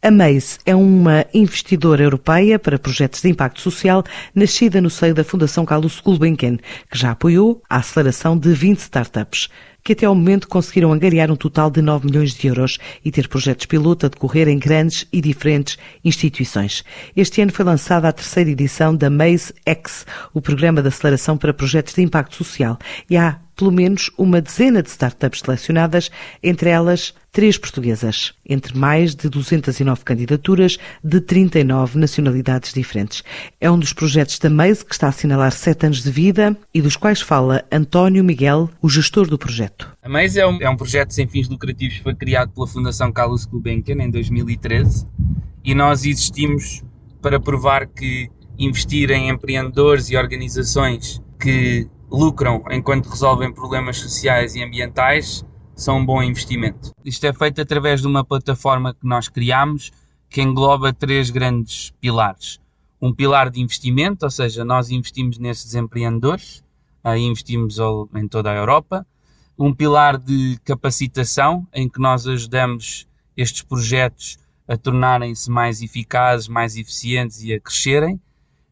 A Maze é uma investidora europeia para projetos de impacto social, nascida no seio da Fundação Carlos Gulbenkian, que já apoiou a aceleração de 20 startups que até ao momento conseguiram angariar um total de 9 milhões de euros e ter projetos piloto a decorrer em grandes e diferentes instituições. Este ano foi lançada a terceira edição da Maze X, o programa de aceleração para projetos de impacto social, e há pelo menos uma dezena de startups selecionadas, entre elas três portuguesas, entre mais de 209 candidaturas de 39 nacionalidades diferentes. É um dos projetos da Maze que está a assinalar sete anos de vida e dos quais fala António Miguel, o gestor do projeto. A Maze é um, é um projeto sem fins lucrativos, foi criado pela Fundação Carlos Gulbenkian em 2013 e nós existimos para provar que investir em empreendedores e organizações que lucram enquanto resolvem problemas sociais e ambientais são um bom investimento. Isto é feito através de uma plataforma que nós criamos que engloba três grandes pilares. Um pilar de investimento, ou seja, nós investimos nesses empreendedores, investimos em toda a Europa. Um pilar de capacitação, em que nós ajudamos estes projetos a tornarem-se mais eficazes, mais eficientes e a crescerem.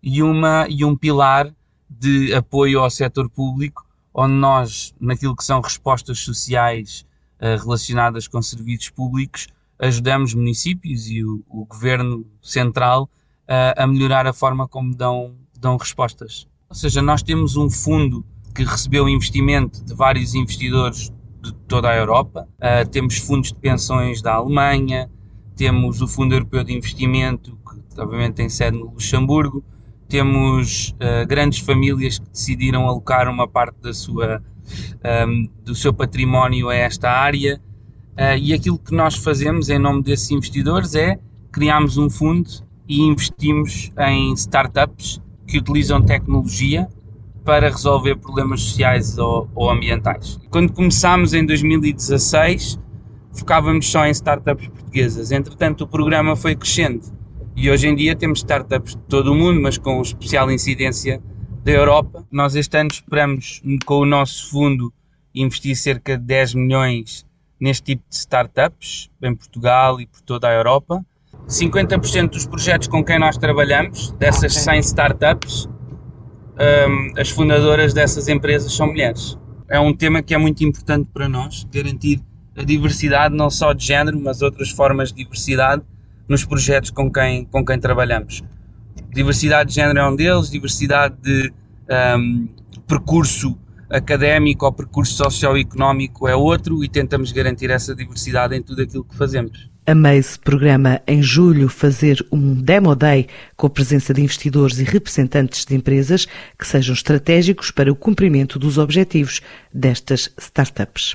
E, uma, e um pilar de apoio ao setor público, onde nós, naquilo que são respostas sociais uh, relacionadas com serviços públicos, ajudamos municípios e o, o governo central uh, a melhorar a forma como dão, dão respostas. Ou seja, nós temos um fundo que recebeu investimento de vários investidores de toda a Europa, uh, temos fundos de pensões da Alemanha, temos o Fundo Europeu de Investimento, que obviamente tem sede no Luxemburgo, temos uh, grandes famílias que decidiram alocar uma parte da sua, um, ehm, do seu património a esta área. Uh, e aquilo que nós fazemos em nome desses investidores é criarmos um fundo e investimos em startups que utilizam tecnologia para resolver problemas sociais ou, ou ambientais. Quando começámos em 2016, focávamos só em startups portuguesas. Entretanto, o programa foi crescendo e hoje em dia temos startups de todo o mundo, mas com especial incidência da Europa. Nós este ano esperamos, com o nosso fundo, investir cerca de 10 milhões neste tipo de startups, em Portugal e por toda a Europa. 50% dos projetos com quem nós trabalhamos, dessas 100 startups, um, as fundadoras dessas empresas são mulheres. É um tema que é muito importante para nós, garantir a diversidade não só de género, mas outras formas de diversidade nos projetos com quem, com quem trabalhamos. Diversidade de género é um deles, diversidade de um, percurso académico ou percurso socioeconómico é outro e tentamos garantir essa diversidade em tudo aquilo que fazemos. A MEIS programa em julho fazer um Demo Day com a presença de investidores e representantes de empresas que sejam estratégicos para o cumprimento dos objetivos destas startups.